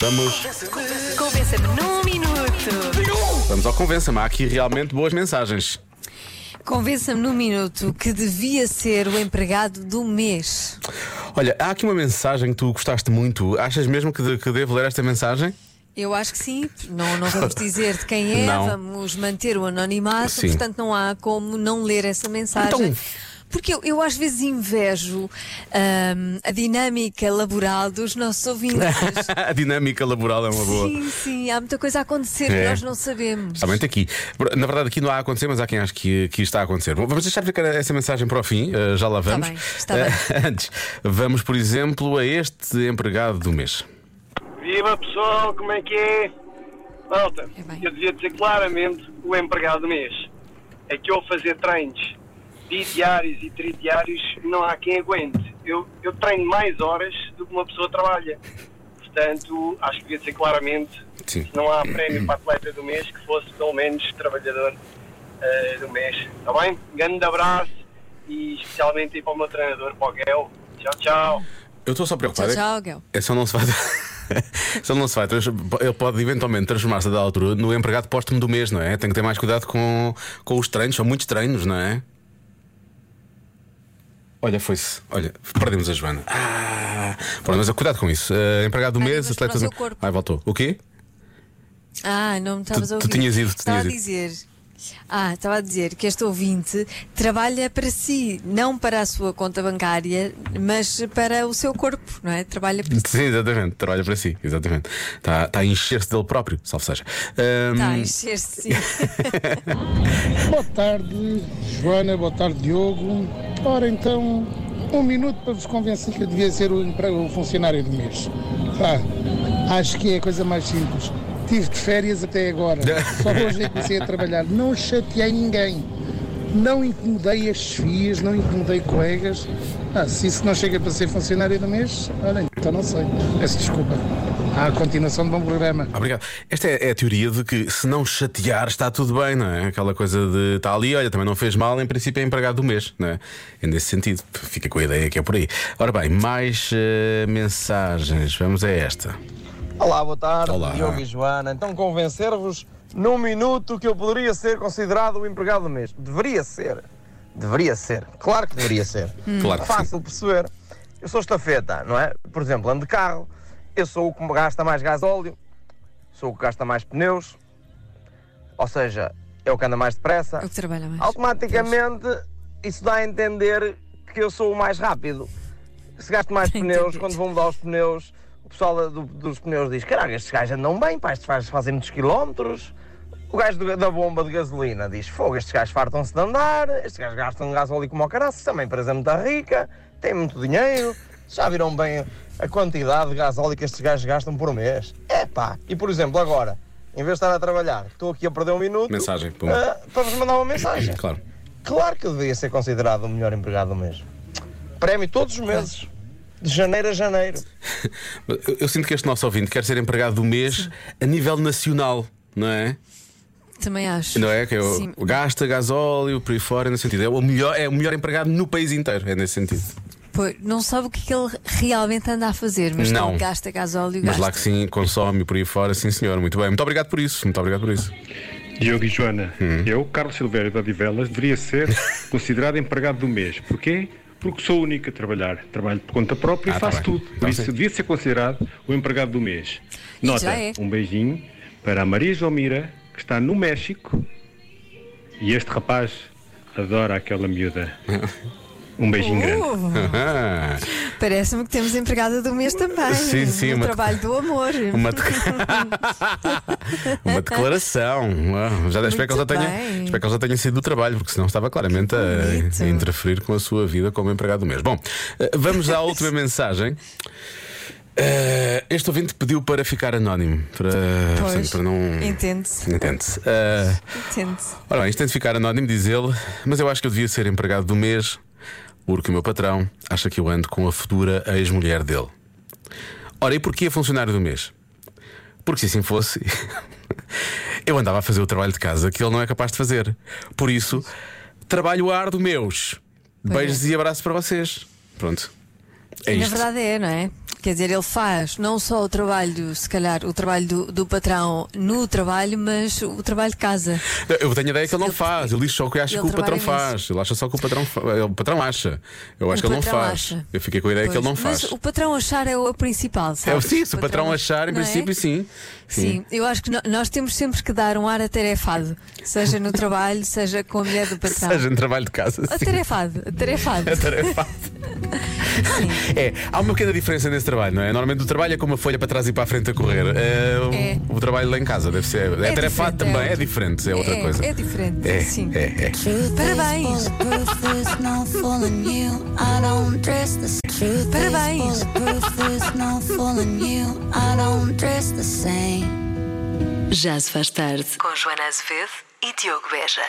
Vamos, Convença-me num minuto. vamos ao Convença-me. Há aqui realmente boas mensagens. Convença-me num minuto que devia ser o empregado do mês. Olha, há aqui uma mensagem que tu gostaste muito. Achas mesmo que, de- que devo ler esta mensagem? Eu acho que sim, não, não vamos dizer de quem é, Não. vamos manter o anonimato, Sim. portanto não há como não ler essa mensagem. Então- Porque eu, eu às vezes invejo ahm, a dinâmica laboral dos nossos ouvintes. a dinâmica laboral é uma boa. sim, sim, há muita coisa a acontecer É. que nós não sabemos. Somente aqui. Na verdade, aqui não há a acontecer, mas há quem acha que, que isto está a acontecer. Bom, Vamos deixar ficar essa mensagem para o fim, eh, já lá vamos. bem, está bem. Eh, Antes, vamos, por exemplo, a este empregado do mês. Viva pessoal, como é que é? Malta, É eu devia dizer claramente o empregado do mês. É que eu fazer treinos bidiários e tridiários não há quem aguente. Eu, eu treino mais horas do que uma pessoa trabalha. Portanto, acho que devia dizer claramente, Sim. se não há prémio para atleta do mês, que fosse pelo menos trabalhador eh, do mês. Está bem? Grande abraço e especialmente aí para o meu treinador, para o Guel. Tchau, tchau. Eu estou só Tchau, preocupado. é que- tchau, Guel. É só não se vai. só não se vai. Ele pode eventualmente transformar-se da altura no empregado póstumo do mês, não é? Tem que ter mais cuidado com, com os treinos, são muitos treinos, não é? Olha, foi-se. Olha, perdemos a Joana. Ah, pronto, mas cuidado com isso. Eh, empregado do Ai, mês, atleta. Ai, voltou. O quê? Ah, não me estavas a tu ouvir. tinhas ido, tu Estava tinhas a ido. dizer. Ah, estava a dizer que este ouvinte trabalha para si, não para a sua conta bancária, mas para o seu corpo, não é? Trabalha para si. Sim, exatamente. Trabalha para si, exatamente. Está, está a encher-se dele próprio, salvo seja. Ahm, Está a encher-se, sim. Boa tarde, Joana, boa tarde, Diogo. Ora então, um minuto para vos convencer que eu devia ser o, emprego- o funcionário do mês. Pá, acho que é a coisa mais simples. Tive de férias até agora. Só hoje é que comecei a trabalhar. Não chateei ninguém. Não incomodei as chefias, não incomodei colegas. Ah, se isso não chega para ser funcionário do mês, olha, então não sei. Peço desculpa. À continuação de bom programa. Obrigado. Esta é, é a teoria de que se não chatear está tudo bem, não é? Aquela coisa de está ali, olha, também não fez mal, em princípio é empregado do mês, não é? É nesse sentido. Fica com a ideia que é por aí. Ora bem, mais eh, mensagens. Vamos a esta. Olá, boa tarde, Olá. Diogo e Joana. Então, convencer-vos num minuto que eu poderia ser considerado o empregado do mês. Deveria ser. Deveria ser. Claro que deveria ser. Claro que sim. Fácil de perceber. Eu sou estafeta, não é? Por exemplo, ando de carro, eu sou o que gasta mais gasóleo, sou o que gasta mais pneus, ou seja, é o que anda mais depressa. É o que trabalha mais. Automaticamente, isso dá a entender que eu sou o mais rápido. Se gasto mais pneus, quando vou mudar os pneus, o pessoal do- dos pneus diz: Caraca, estes gajos andam bem, pá, estes gajos fazem muitos quilómetros. O gajo do- da bomba de gasolina diz: Fogo, estes gajos fartam-se de andar, estes gajos gastam gasóleo como o caraças, também empresa é muito rica, tem muito dinheiro. Já viram bem a quantidade de gasóleo que estes gajos gastam por mês? É pá, e por exemplo, agora, em vez de estar a trabalhar, estou aqui a perder um minuto Mensagem, pum. ah, para vos mandar uma mensagem. Claro. Claro que eu devia ser considerado o melhor empregado do mês. Prémio todos os meses. De janeiro a janeiro. Eu, eu sinto que este nosso ouvinte quer ser empregado do mês a nível nacional, não é? Também acho. Não é? Que é o, Sim. o gasta gasóleo, por aí fora, nesse sentido. É o melhor, é o melhor empregado no país inteiro, é nesse sentido. Pois, não sabe o que, é que ele realmente anda a fazer, mas Não. ele gasta gasóleo, Mas gasta. lá que sim, consome por aí fora, sim senhor. Muito bem. Muito obrigado por isso. Muito obrigado por isso. Diogo e Joana, eu, Carlos Silveira da Odivelas, deveria ser considerado empregado do mês. Porquê? Porque sou o único a trabalhar. Trabalho por conta própria Ah, e tá faço bem. tudo. Por Então, isso, sim. devia ser considerado o empregado do mês. E Nota, é. um beijinho para a Maria Jomira, que está no México. E este rapaz adora aquela miúda. Um beijinho grande. Uh, Ah, Parece-me que temos empregada do mês também. Sim, sim, uma- trabalho do amor. uma, de- uma declaração. Ah, Já, espero, que Muito tenha, espero que ele já tenha sido do trabalho, porque senão estava claramente a, a interferir com a sua vida como empregado do mês. Bom, eh, vamos à última mensagem. Eh, este ouvinte pediu para ficar anónimo, para, portanto, para não. Entende-se. Entende-se. Eh, Entende-se. Ora bem, isto tem de ficar anónimo, diz ele, mas eu acho que eu devia ser empregado do mês, porque o meu patrão acha que eu ando com a futura ex-mulher dele. Ora, e porquê funcionário do mês? Porque se assim fosse, eu andava a fazer o trabalho de casa que ele não é capaz de fazer. Por isso, trabalho árduo meus. É. Beijos e abraços para vocês. Pronto. É E na isto. verdade é, não é? Quer dizer, ele faz não só o trabalho, se calhar, o trabalho do, do patrão no trabalho, mas o trabalho de casa. Eu tenho a ideia que ele não faz. Ele diz só o que acha que o patrão faz. Ele acha só que o patrão, fa- o patrão acha. Eu acho O que ele não patrão faz. acha. Eu fiquei com a ideia que ele não Pois, faz. Mas o patrão achar é o principal, É, sabe? sim, se o patrão achar, em não é? princípio, sim. Sim, eu acho que no- nós temos sempre que dar um ar atarefado, seja no trabalho, seja com a mulher do patrão. Seja no trabalho de casa. sim. Atarefado, atarefado. Atarefado. É, há uma pequena diferença nesse trabalho, não é? Normalmente o trabalho é com uma folha para trás e para a frente a correr. É, o- É. O, trabalho lá em casa deve ser. É, tarefado diferente, também, é é, diferente, é outra é, coisa. É diferente, É, sim. é, é. Parabéns. Parabéns. Já se faz tarde com Joana Azevedo e Diogo Beja.